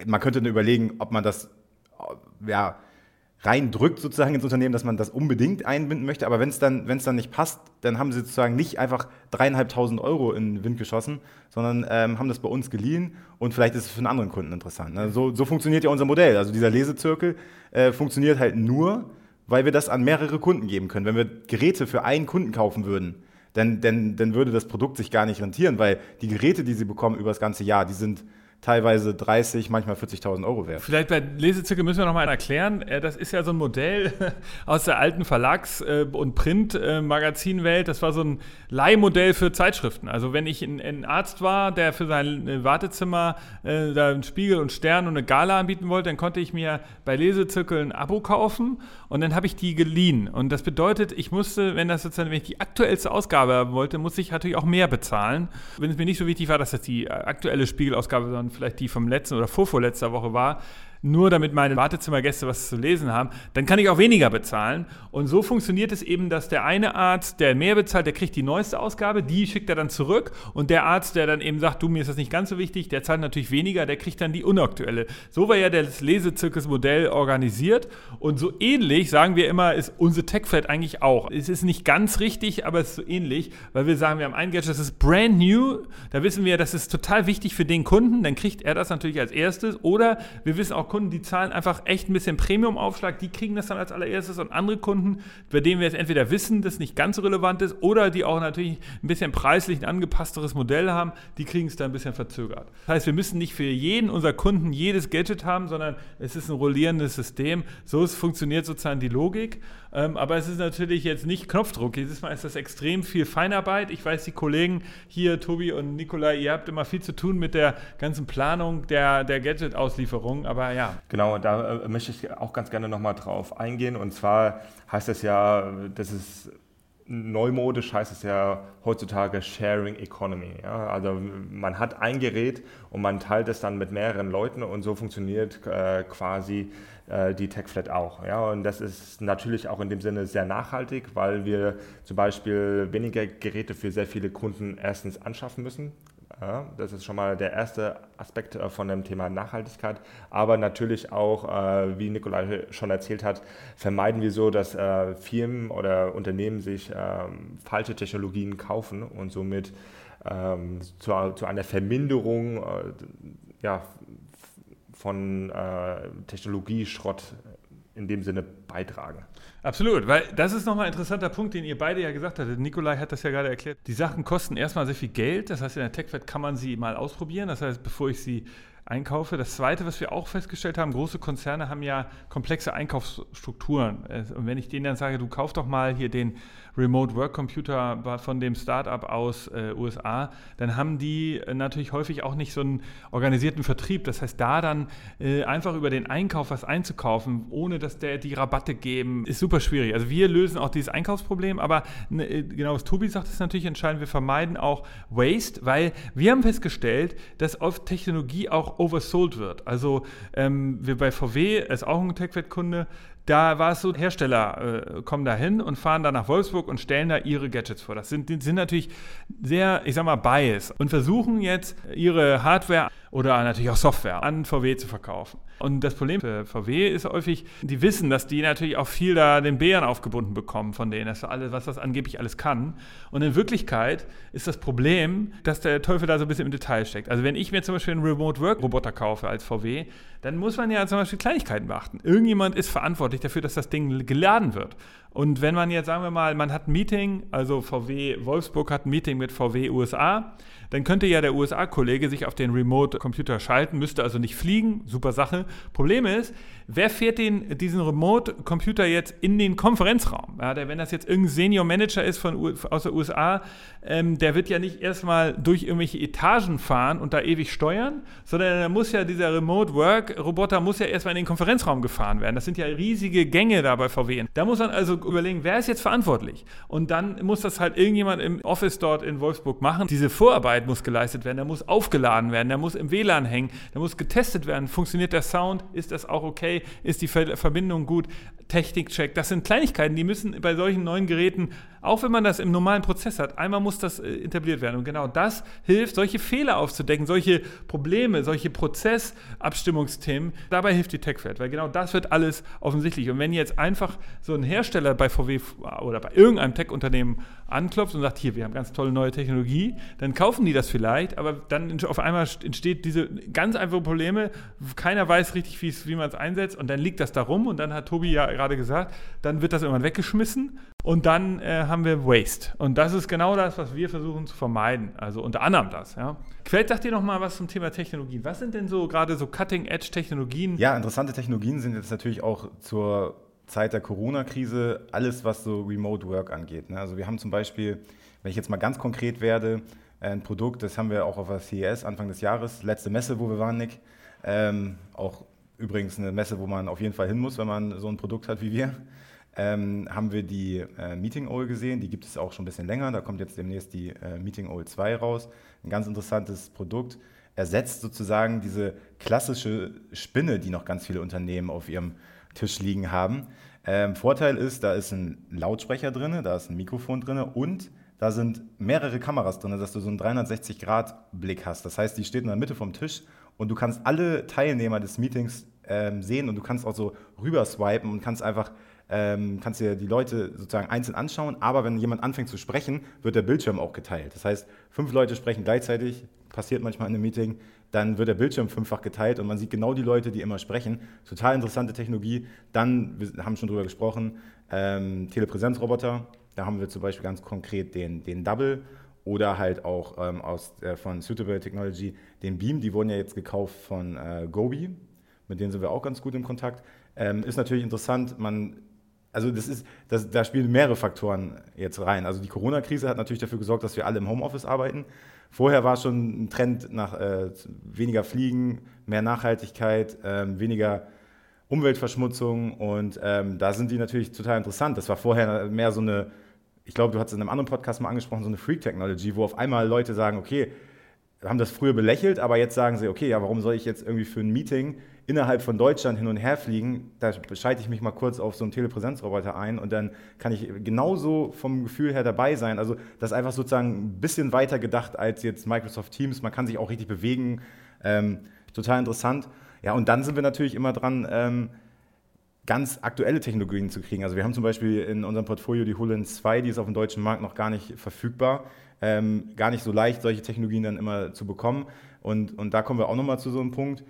Man könnte nur überlegen, ob man das ja, reindrückt sozusagen ins Unternehmen, dass man das unbedingt einbinden möchte. Aber wenn es dann, wenn's dann nicht passt, dann haben sie sozusagen nicht einfach dreieinhalbtausend Euro in den Wind geschossen, sondern ähm, haben das bei uns geliehen und vielleicht ist es für einen anderen Kunden interessant. Ne? So, so funktioniert ja unser Modell. Also dieser Lesezirkel äh, funktioniert halt nur, weil wir das an mehrere Kunden geben können. Wenn wir Geräte für einen Kunden kaufen würden, dann, dann, dann würde das Produkt sich gar nicht rentieren, weil die Geräte, die sie bekommen über das ganze Jahr, die sind teilweise 30, manchmal 40.000 Euro wert. Vielleicht bei Lesezirkel müssen wir noch mal erklären. Äh, das ist ja so ein Modell (laughs) aus der alten Verlags- äh, und Print-Magazinwelt. Das war so ein Leihmodell für Zeitschriften. Also wenn ich ein Arzt war, der für sein äh, Wartezimmer da einen Spiegel und Stern und eine Gala anbieten wollte, dann konnte ich mir bei Lesezirkel ein Abo kaufen und dann habe ich die geliehen. Und das bedeutet, ich musste, wenn das sozusagen, wenn ich die aktuellste Ausgabe haben wollte, musste ich natürlich auch mehr bezahlen. Wenn es mir nicht so wichtig war, dass das die aktuelle Spiegelausgabe, sondern vielleicht die vom letzten oder vorvorletzter Woche war, nur damit meine Wartezimmergäste was zu lesen haben, dann kann ich auch weniger bezahlen. Und so funktioniert es eben, dass der eine Arzt, der mehr bezahlt, der kriegt die neueste Ausgabe, die schickt er dann zurück. Und der Arzt, der dann eben sagt, du, mir ist das nicht ganz so wichtig, der zahlt natürlich weniger, der kriegt dann die unaktuelle. So war ja das Lesezirkusmodell organisiert. Und so ähnlich, sagen wir immer, ist unsere TechFlat eigentlich auch. Es ist nicht ganz richtig, aber es ist so ähnlich, weil wir sagen, wir haben ein Gadget, das ist brand new. Da wissen wir, das ist total wichtig für den Kunden. Dann kriegt er das natürlich als erstes. Oder wir wissen auch, Kunden, die zahlen einfach echt ein bisschen Premium-Aufschlag, die kriegen das dann als allererstes und andere Kunden, bei denen wir jetzt entweder wissen, dass nicht ganz so relevant ist oder die auch natürlich ein bisschen preislich ein angepassteres Modell haben, die kriegen es dann ein bisschen verzögert. Das heißt, wir müssen nicht für jeden unserer Kunden jedes Gadget haben, sondern es ist ein rollierendes System. So funktioniert sozusagen die Logik. Ähm, aber es ist natürlich jetzt nicht Knopfdruck. Jedes Mal ist das extrem viel Feinarbeit. Ich weiß, die Kollegen hier, Tobi und Nikolai, ihr habt immer viel zu tun mit der ganzen Planung der, der Gadget-Auslieferung. Aber ja, Genau, da äh, möchte ich auch ganz gerne nochmal drauf eingehen. Und zwar heißt es ja, das ist neumodisch heißt es ja heutzutage Sharing Economy. Ja? Also man hat ein Gerät und man teilt es dann mit mehreren Leuten und so funktioniert äh, quasi äh, die TechFlat auch. Ja? Und das ist natürlich auch in dem Sinne sehr nachhaltig, weil wir zum Beispiel weniger Geräte für sehr viele Kunden erstens anschaffen müssen. Ja, das ist schon mal der erste Aspekt äh, von dem Thema Nachhaltigkeit. Aber natürlich auch, äh, wie Nikolai schon erzählt hat, vermeiden wir so, dass äh, Firmen oder Unternehmen sich ähm, falsche Technologien kaufen und somit ähm, zu, zu, einer Verminderung ja, von Technologieschrott in dem Sinne beitragen. Absolut, weil das ist nochmal ein interessanter Punkt, den ihr beide ja gesagt hattet. Nikolai hat das ja gerade erklärt. Die Sachen kosten erstmal sehr viel Geld. Das heißt, in der TechFed kann man sie mal ausprobieren. Das heißt, bevor ich sie einkaufe. Das Zweite, was wir auch festgestellt haben, große Konzerne haben ja komplexe Einkaufsstrukturen. Und wenn ich denen dann sage, du kauf doch mal hier den Remote Work Computer von dem Startup aus äh, USA, dann haben die äh, natürlich häufig auch nicht so einen organisierten Vertrieb. Das heißt, da dann äh, einfach über den Einkauf was einzukaufen, ohne dass der die Rabatte geben, ist super schwierig. Also wir lösen auch dieses Einkaufsproblem, aber ne, äh, genau was Tobi sagt, ist natürlich entscheidend. Wir vermeiden auch Waste, weil wir haben festgestellt, dass oft Technologie auch oversold wird. Also ähm, wir bei VW, ist auch ein TechWet-Kunde, da war es so, Hersteller äh, kommen da hin und fahren da nach Wolfsburg und stellen da ihre Gadgets vor. Das sind, sind natürlich sehr, ich sag mal, bias und versuchen jetzt ihre Hardware oder natürlich auch Software an VW zu verkaufen. Und das Problem für VW ist häufig, die wissen, dass die natürlich auch viel da den Bären aufgebunden bekommen von denen, dass alles, was das angeblich alles kann. Und in Wirklichkeit ist das Problem, dass der Teufel da so ein bisschen im Detail steckt. Also wenn ich mir zum Beispiel einen Remote Work Roboter kaufe als VW, dann muss man ja zum Beispiel Kleinigkeiten beachten. Irgendjemand ist verantwortlich dafür, dass das Ding geladen wird. Und wenn man jetzt, sagen wir mal, man hat ein Meeting, also VW Wolfsburg hat ein Meeting mit VW USA, dann könnte ja der USA-Kollege sich auf den Remote-Computer schalten, müsste also nicht fliegen, super Sache. Problem ist, wer fährt den, diesen Remote-Computer jetzt in den Konferenzraum? Ja, der, wenn das jetzt irgendein Senior-Manager ist von, aus der USA, ähm, der wird ja nicht erstmal durch irgendwelche Etagen fahren und da ewig steuern, sondern da muss ja dieser Remote-Work-Roboter muss ja erstmal in den Konferenzraum gefahren werden. Das sind ja riesige Gänge da bei VW. Da muss man also überlegen, wer ist jetzt verantwortlich? Und dann muss das halt irgendjemand im Office dort in Wolfsburg machen. Diese Vorarbeit muss geleistet werden, der muss aufgeladen werden, der muss im WLAN hängen, der muss getestet werden. Funktioniert der Sound? Ist das auch okay? Ist die Verbindung gut? Technikcheck. Das sind Kleinigkeiten, die müssen bei solchen neuen Geräten, auch wenn man das im normalen Prozess hat, einmal muss das äh, etabliert werden. Und genau das hilft, solche Fehler aufzudecken, solche Probleme, solche Prozessabstimmungsthemen, dabei hilft die TechFed, weil genau das wird alles offensichtlich. Und wenn jetzt einfach so ein Hersteller bei VW oder bei irgendeinem Tech-Unternehmen anklopft und sagt, hier, wir haben ganz tolle neue Technologie, dann kaufen die das vielleicht, aber dann auf einmal entsteht diese ganz einfache Probleme, keiner weiß richtig, wie man es einsetzt. Und dann liegt das da rum. Und dann hat Tobi ja gerade gesagt, dann wird das irgendwann weggeschmissen und dann äh, haben wir Waste. Und das ist genau das, was wir versuchen zu vermeiden. Also unter anderem das. Ja. Quält, sagt dir noch mal was zum Thema Technologien. Was sind denn so gerade so Cutting-Edge-Technologien? Ja, interessante Technologien sind jetzt natürlich auch zur Zeit der Corona-Krise alles, was so Remote Work angeht. Ne? Also wir haben zum Beispiel, wenn ich jetzt mal ganz konkret werde, ein Produkt, das haben wir auch auf der CES Anfang des Jahres, letzte Messe, wo wir waren, Nick. Ähm, auch übrigens eine Messe, wo man auf jeden Fall hin muss, wenn man so ein Produkt hat wie wir ähm, haben wir die äh, Meeting Owl gesehen. Die gibt es auch schon ein bisschen länger. Da kommt jetzt demnächst die äh, Meeting Owl 2 raus. Ein ganz interessantes Produkt. Ersetzt sozusagen diese klassische Spinne, die noch ganz viele Unternehmen auf ihrem Tisch liegen haben. Ähm, Vorteil ist, da ist ein Lautsprecher drin, da ist ein Mikrofon drin und da sind mehrere Kameras drin, dass du so einen 360-Grad-Blick hast. Das heißt, die steht in der Mitte vom Tisch und du kannst alle Teilnehmer des Meetings ähm, sehen und du kannst auch so rüber swipen und kannst einfach ähm, kannst dir die Leute sozusagen einzeln anschauen, aber wenn jemand anfängt zu sprechen, wird der Bildschirm auch geteilt. Das heißt, fünf Leute sprechen gleichzeitig, passiert manchmal in einem Meeting, dann wird der Bildschirm fünffach geteilt und man sieht genau die Leute, die immer sprechen. Total interessante Technologie. Dann, wir haben schon drüber gesprochen, ähm, Telepräsenzroboter. Da haben wir zum Beispiel ganz konkret den, den Double oder halt auch ähm, aus, äh, von Suitable Technology den Beam. Die wurden ja jetzt gekauft von äh, Gobi. Mit denen sind wir auch ganz gut im Kontakt. Ähm, ist natürlich interessant, man also das ist, das, da spielen mehrere Faktoren jetzt rein. Also die Corona-Krise hat natürlich dafür gesorgt, dass wir alle im Homeoffice arbeiten. Vorher war schon ein Trend nach äh, weniger Fliegen, mehr Nachhaltigkeit, ähm, weniger Umweltverschmutzung und ähm, da sind die natürlich total interessant. Das war vorher mehr so eine, ich glaube, du hast es in einem anderen Podcast mal angesprochen, so eine Freak-Technology, wo auf einmal Leute sagen, okay, haben das früher belächelt, aber jetzt sagen sie, okay, ja, warum soll ich jetzt irgendwie für ein Meeting innerhalb von Deutschland hin und her fliegen, da schalte ich mich mal kurz auf so einen Telepräsenzroboter ein und dann kann ich genauso vom Gefühl her dabei sein. Also das ist einfach sozusagen ein bisschen weiter gedacht als jetzt Microsoft Teams. Man kann sich auch richtig bewegen. Ähm, total interessant. Ja, und dann sind wir natürlich immer dran, ähm, ganz aktuelle Technologien zu kriegen. Also wir haben zum Beispiel in unserem Portfolio die HoloLens 2, die ist auf dem deutschen Markt noch gar nicht verfügbar. Ähm, gar nicht so leicht, solche Technologien dann immer zu bekommen. Und, und da kommen wir auch nochmal zu so einem Punkt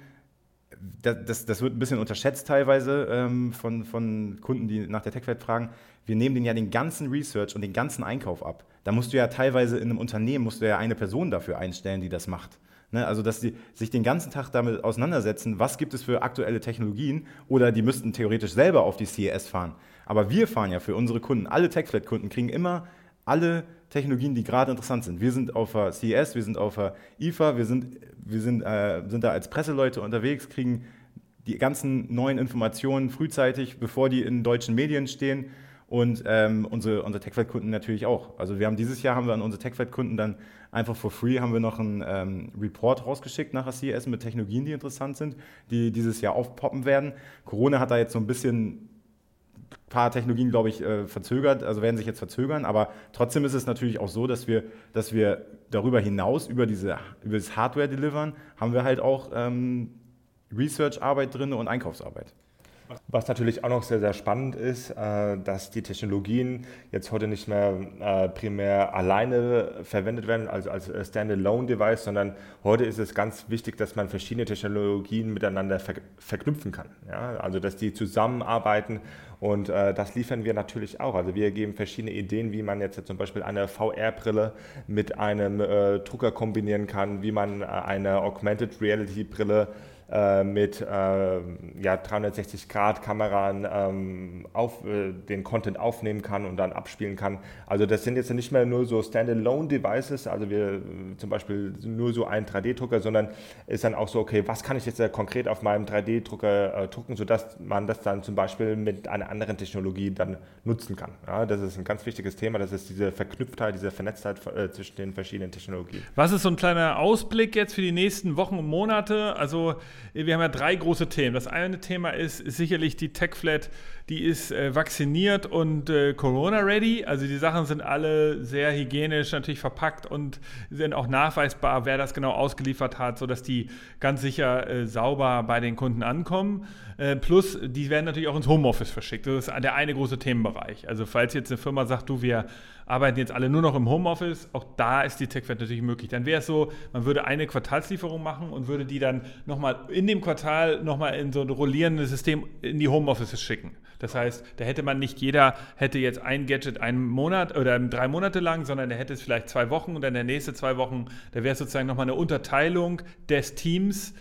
das, das, wird ein bisschen unterschätzt teilweise ähm, von, von Kunden, die nach der TechFed fragen. Wir nehmen denen ja den ganzen Research und den ganzen Einkauf ab. Da musst du ja teilweise in einem Unternehmen, musst du ja eine Person dafür einstellen, die das macht. Ne? Also, dass sie sich den ganzen Tag damit auseinandersetzen, was gibt es für aktuelle Technologien oder die müssten theoretisch selber auf die CES fahren. Aber wir fahren ja für unsere Kunden, alle TechFed-Kunden kriegen immer alle Technologien, die gerade interessant sind. Wir sind auf der CES, wir sind auf der IFA, wir sind, wir sind, äh, sind da als Presseleute unterwegs, kriegen die ganzen neuen Informationen frühzeitig, bevor die in deutschen Medien stehen und ähm, unsere, unsere TechFed-Kunden natürlich auch. Also wir haben dieses Jahr haben wir an unsere TechFed-Kunden dann einfach for free haben wir noch einen ähm, Report rausgeschickt nach der CES mit Technologien, die interessant sind, die dieses Jahr aufpoppen werden. Corona hat da jetzt so ein bisschen paar Technologien, glaube ich, äh, verzögert, also werden sich jetzt verzögern, aber trotzdem ist es natürlich auch so, dass wir, dass wir darüber hinaus, über, diese, über das Hardware delivern, haben wir halt auch ähm, Research-Arbeit drin und Einkaufsarbeit. Was natürlich auch noch sehr, sehr spannend ist, äh, dass die Technologien jetzt heute nicht mehr äh, primär alleine verwendet werden, also als Standalone-Device, sondern heute ist es ganz wichtig, dass man verschiedene Technologien miteinander verknüpfen kann. Also dass die zusammenarbeiten und äh, das liefern wir natürlich auch. Also wir geben verschiedene Ideen, wie man jetzt zum Beispiel eine VR-Brille mit einem Drucker kombinieren kann, wie man eine Augmented Reality-Brille äh, mit äh, ja, 360-Grad-Kameran ähm, auf, äh, den Content aufnehmen kann und dann abspielen kann. Also das sind jetzt nicht mehr nur so Standalone-Devices, also wir zum Beispiel nur so ein 3D-Drucker, sondern ist dann auch so, okay, was kann ich jetzt konkret auf meinem 3D-Drucker äh, drucken, sodass man das dann zum Beispiel mit einer anderen Technologie dann nutzen kann. Ja, das ist ein ganz wichtiges Thema, das ist diese Verknüpftheit, diese Vernetztheit äh, zwischen den verschiedenen Technologien. Was ist so ein kleiner Ausblick jetzt für die nächsten Wochen und Monate? Also wir haben ja drei große Themen. Das eine Thema ist, ist sicherlich die TechFlat die ist äh, vacciniert und äh, Corona-ready. Also die Sachen sind alle sehr hygienisch natürlich verpackt und sind auch nachweisbar, wer das genau ausgeliefert hat, sodass die ganz sicher äh, sauber bei den Kunden ankommen. Äh, plus, die werden natürlich auch ins Homeoffice verschickt. Das ist der eine große Themenbereich. Also falls jetzt eine Firma sagt, du, wir arbeiten jetzt alle nur noch im Homeoffice, auch da ist die TechFed natürlich möglich. Dann wäre es so, man würde eine Quartalslieferung machen und würde die dann nochmal in dem Quartal nochmal in so ein rollierendes System in die Homeoffices schicken. Das heißt, da hätte man nicht jeder hätte jetzt ein Gadget einen Monat oder drei Monate lang, sondern der hätte es vielleicht zwei Wochen und dann der nächste zwei Wochen, da wäre es sozusagen nochmal eine Unterteilung des Teams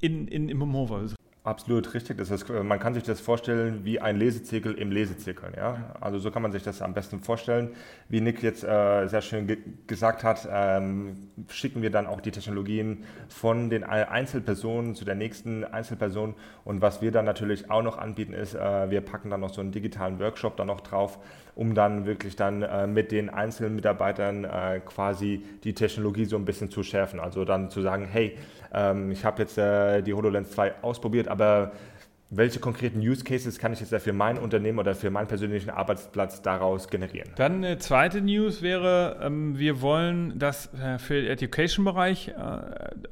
in, in, im Homeoffice. Absolut richtig. Das ist, man kann sich das vorstellen wie ein Lesezirkel im Lesezirkel. Ja? Also so kann man sich das am besten vorstellen. Wie Nick jetzt äh, sehr schön ge gesagt hat, ähm, schicken wir dann auch die Technologien von den Einzelpersonen zu der nächsten Einzelperson. Und was wir dann natürlich auch noch anbieten ist, äh, wir packen dann noch so einen digitalen Workshop dann noch drauf, um dann wirklich dann äh, mit den einzelnen Mitarbeitern äh, quasi die Technologie so ein bisschen zu schärfen. Also dann zu sagen, hey, ähm, ich habe jetzt äh, die HoloLens 2 ausprobiert, aber welche konkreten Use Cases kann ich jetzt für mein Unternehmen oder für meinen persönlichen Arbeitsplatz daraus generieren? Dann eine zweite News wäre, ähm, wir wollen das äh, für den Education-Bereich äh,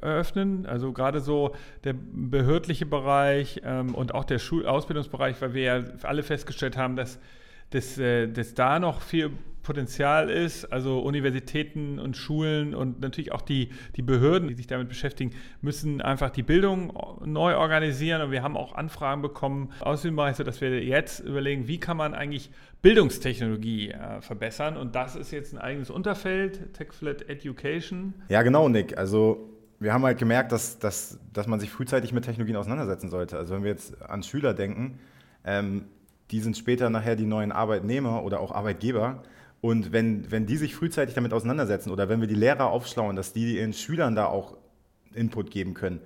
eröffnen, also gerade so der behördliche Bereich ähm, und auch der Schul Ausbildungsbereich, weil wir ja alle festgestellt haben, dass, dass, äh, dass da noch viel Potenzial ist. Also Universitäten und Schulen und natürlich auch die, die Behörden, die sich damit beschäftigen, müssen einfach die Bildung neu organisieren. Und wir haben auch Anfragen bekommen aus dem Bereich, sodass wir jetzt überlegen, wie kann man eigentlich Bildungstechnologie äh, verbessern. Und das ist jetzt ein eigenes Unterfeld, TechFlat Education. Ja, genau, Nick. Also wir haben halt gemerkt, dass, dass, dass man sich frühzeitig mit Technologien auseinandersetzen sollte. Also wenn wir jetzt an Schüler denken, ähm, die sind später nachher die neuen Arbeitnehmer oder auch Arbeitgeber. Und wenn, wenn die sich frühzeitig damit auseinandersetzen oder wenn wir die Lehrer aufschlauen, dass die ihren Schülern da auch Input geben können,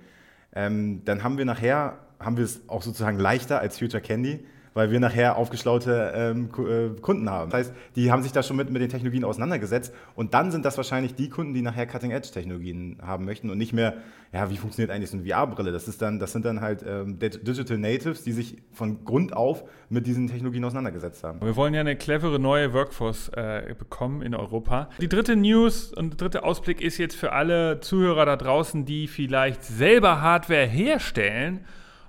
ähm, dann haben wir nachher, haben wir es auch sozusagen leichter als Future Candy, weil wir nachher aufgeschlaute ähm, äh, Kunden haben. Das heißt, die haben sich da schon mit, mit den Technologien auseinandergesetzt und dann sind das wahrscheinlich die Kunden, die nachher Cutting-Edge-Technologien haben möchten und nicht mehr, ja, wie funktioniert eigentlich so eine VR-Brille? Das, das sind dann halt ähm, Digital Natives, die sich von Grund auf mit diesen Technologien auseinandergesetzt haben. Wir wollen ja eine clevere neue Workforce äh, bekommen in Europa. Die dritte News und der dritte Ausblick ist jetzt für alle Zuhörer da draußen, die vielleicht selber Hardware herstellen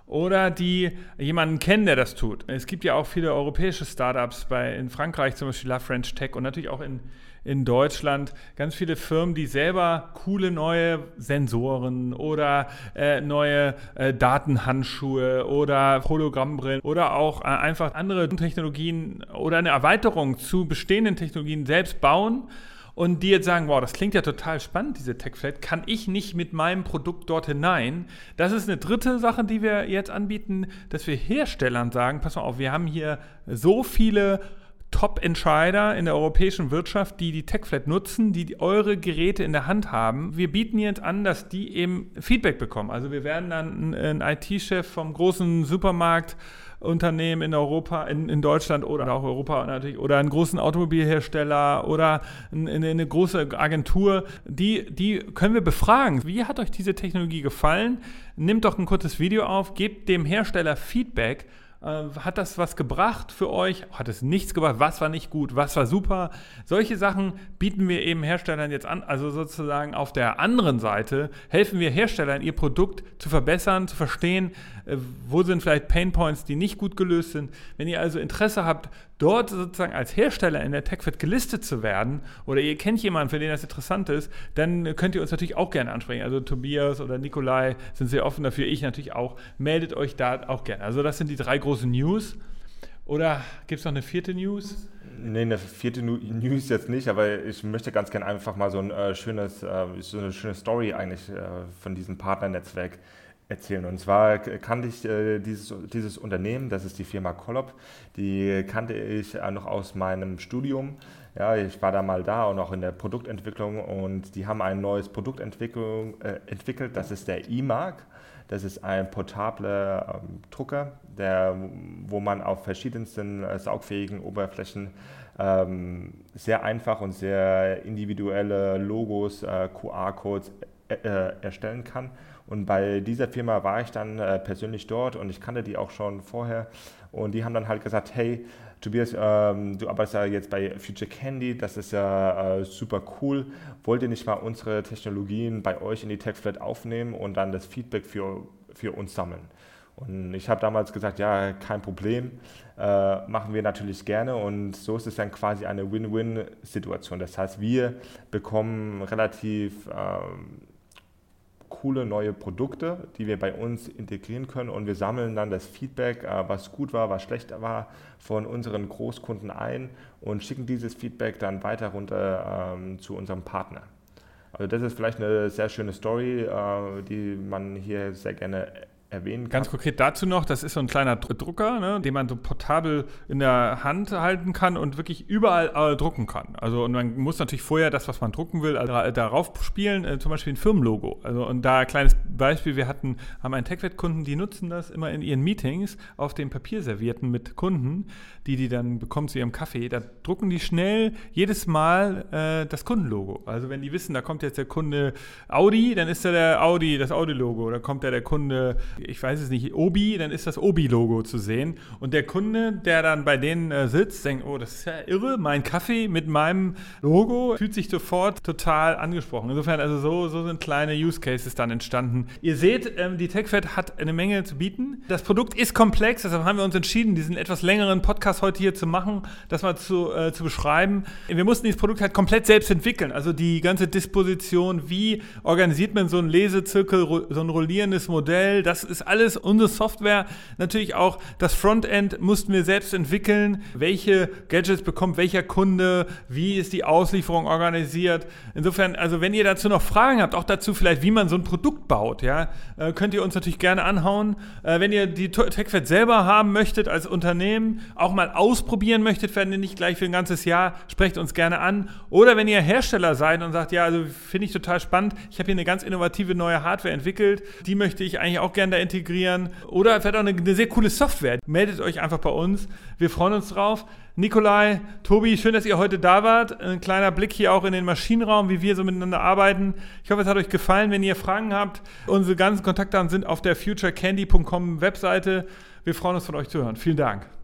oder die jemanden kennen, der das tut. Es gibt ja auch viele europäische Startups, bei, in Frankreich zum Beispiel La French Tech und natürlich auch in, in Deutschland ganz viele Firmen, die selber coole neue Sensoren oder äh, neue äh, Datenhandschuhe oder Hologrammbrillen oder auch äh, einfach andere Technologien oder eine Erweiterung zu bestehenden Technologien selbst bauen und die jetzt sagen, wow, das klingt ja total spannend, diese TechFlat, kann ich nicht mit meinem Produkt dort hinein? Das ist eine dritte Sache, die wir jetzt anbieten, dass wir Herstellern sagen, pass mal auf, wir haben hier so viele Top-Entscheider in der europäischen Wirtschaft, die die TechFlat nutzen, die eure Geräte in der Hand haben. Wir bieten jetzt an, dass die eben Feedback bekommen. Also wir werden dann einen IT-Chef vom großen Supermarkt Unternehmen in Europa, in, in Deutschland oder auch Europa natürlich, oder einen großen Automobilhersteller oder eine, eine große Agentur, die, die können wir befragen. Wie hat euch diese Technologie gefallen? Nehmt doch ein kurzes Video auf, gebt dem Hersteller Feedback hat das was gebracht für euch? Hat es nichts gebracht? Was war nicht gut? Was war super? Solche Sachen bieten wir eben Herstellern jetzt an. Also sozusagen auf der anderen Seite helfen wir Herstellern, ihr Produkt zu verbessern, zu verstehen, äh, wo sind vielleicht Painpoints, die nicht gut gelöst sind. Wenn ihr also Interesse habt, dort sozusagen als Hersteller in der TechFit gelistet zu werden oder ihr kennt jemanden, für den das interessant ist, dann könnt ihr uns natürlich auch gerne ansprechen. Also Tobias oder Nikolai sind sehr offen dafür, ich natürlich auch. Meldet euch da auch gerne. Also das sind die drei großen News. Oder gibt es noch eine vierte News? Nee, eine vierte News jetzt nicht, aber ich möchte ganz gerne einfach mal so ein äh, schönes, äh, so eine schöne Story eigentlich äh, von diesem Partnernetzwerk erzählen. Und zwar kannte ich äh, dieses, dieses Unternehmen, das ist die Firma Collop, die kannte ich äh, noch aus meinem Studium. Ja, ich war da mal da und auch in der Produktentwicklung und die haben ein neues Produkt äh, entwickelt, das ist der eMark. Das ist ein portabler ähm, Drucker, der, wo man auf verschiedensten äh, saugfähigen Oberflächen ähm, sehr einfach und sehr individuelle Logos, äh, QR-Codes äh, erstellen kann Und bei dieser Firma war ich dann äh, persönlich dort und ich kannte die auch schon vorher. Und die haben dann halt gesagt, hey, Tobias, ähm, du arbeitest ja jetzt bei Future Candy, das ist ja äh, super cool. Wollt ihr nicht mal unsere Technologien bei euch in die TechFlat aufnehmen und dann das Feedback für, für uns sammeln? Und ich habe damals gesagt, ja, kein Problem, äh, machen wir natürlich gerne. Und so ist es dann quasi eine Win-Win-Situation. Das heißt, wir bekommen relativ ähm, coole neue Produkte, die wir bei uns integrieren können und wir sammeln dann das Feedback, äh, was gut war, was schlecht war, von unseren Großkunden ein und schicken dieses Feedback dann weiter runter ähm, zu unserem Partner. Also das ist vielleicht eine sehr schöne Story, äh, die man hier sehr gerne erwähnen kann. Ganz konkret dazu noch, das ist so ein kleiner Drucker, ne, den man so portabel in der Hand halten kann und wirklich überall äh, drucken kann. Also und man muss natürlich vorher das, was man drucken will, also, darauf spielen, äh, zum Beispiel ein Firmenlogo. Also und da ein kleines Beispiel, wir hatten, haben einen TechWet-Kunden, die nutzen das immer in ihren Meetings auf den Papierservierten mit Kunden, die die dann bekommen zu ihrem Kaffee. Da drucken die schnell jedes Mal äh, das Kundenlogo. Also wenn die wissen, da kommt jetzt der Kunde Audi, dann ist da der Audi, das Audi-Logo. Da kommt da der Kunde ich weiß es nicht, Obi, dann ist das Obi-Logo zu sehen. Und der Kunde, der dann bei denen äh, sitzt, denkt, oh, das ist ja irre, mein Kaffee mit meinem Logo, fühlt sich sofort total angesprochen. Insofern, also so, so sind kleine Use Cases dann entstanden. Ihr seht, ähm, die TechFed hat eine Menge zu bieten. Das Produkt ist komplex, deshalb haben wir uns entschieden, diesen etwas längeren Podcast heute hier zu machen, das mal zu, äh, zu beschreiben. Wir mussten dieses Produkt halt komplett selbst entwickeln. Also die ganze Disposition, wie organisiert man so einen Lesezirkel, so ein rollierendes Modell, das ist alles unsere Software. Natürlich auch das Frontend mussten wir selbst entwickeln. Welche Gadgets bekommt welcher Kunde? Wie ist die Auslieferung organisiert? Insofern, also wenn ihr dazu noch Fragen habt, auch dazu vielleicht, wie man so ein Produkt baut, ja, äh, könnt ihr uns natürlich gerne anhauen. Äh, wenn ihr die TechFed selber haben möchtet als Unternehmen, auch mal ausprobieren möchtet, wenn ihr nicht gleich für ein ganzes Jahr, sprecht uns gerne an. Oder wenn ihr Hersteller seid und sagt, ja, also finde ich total spannend, ich habe hier eine ganz innovative neue Hardware entwickelt, die möchte ich eigentlich auch gerne da integrieren oder vielleicht auch eine, eine, sehr coole Software. Meldet euch einfach bei uns. Wir freuen uns drauf. Nikolai, Tobi, schön, dass ihr heute da wart. Ein kleiner Blick hier auch in den Maschinenraum, wie wir so miteinander arbeiten. Ich hoffe, es hat euch gefallen. Wenn ihr Fragen habt, unsere ganzen Kontaktdaten sind auf der futurecandy.com Webseite. Wir freuen uns von euch zu hören. Vielen Dank.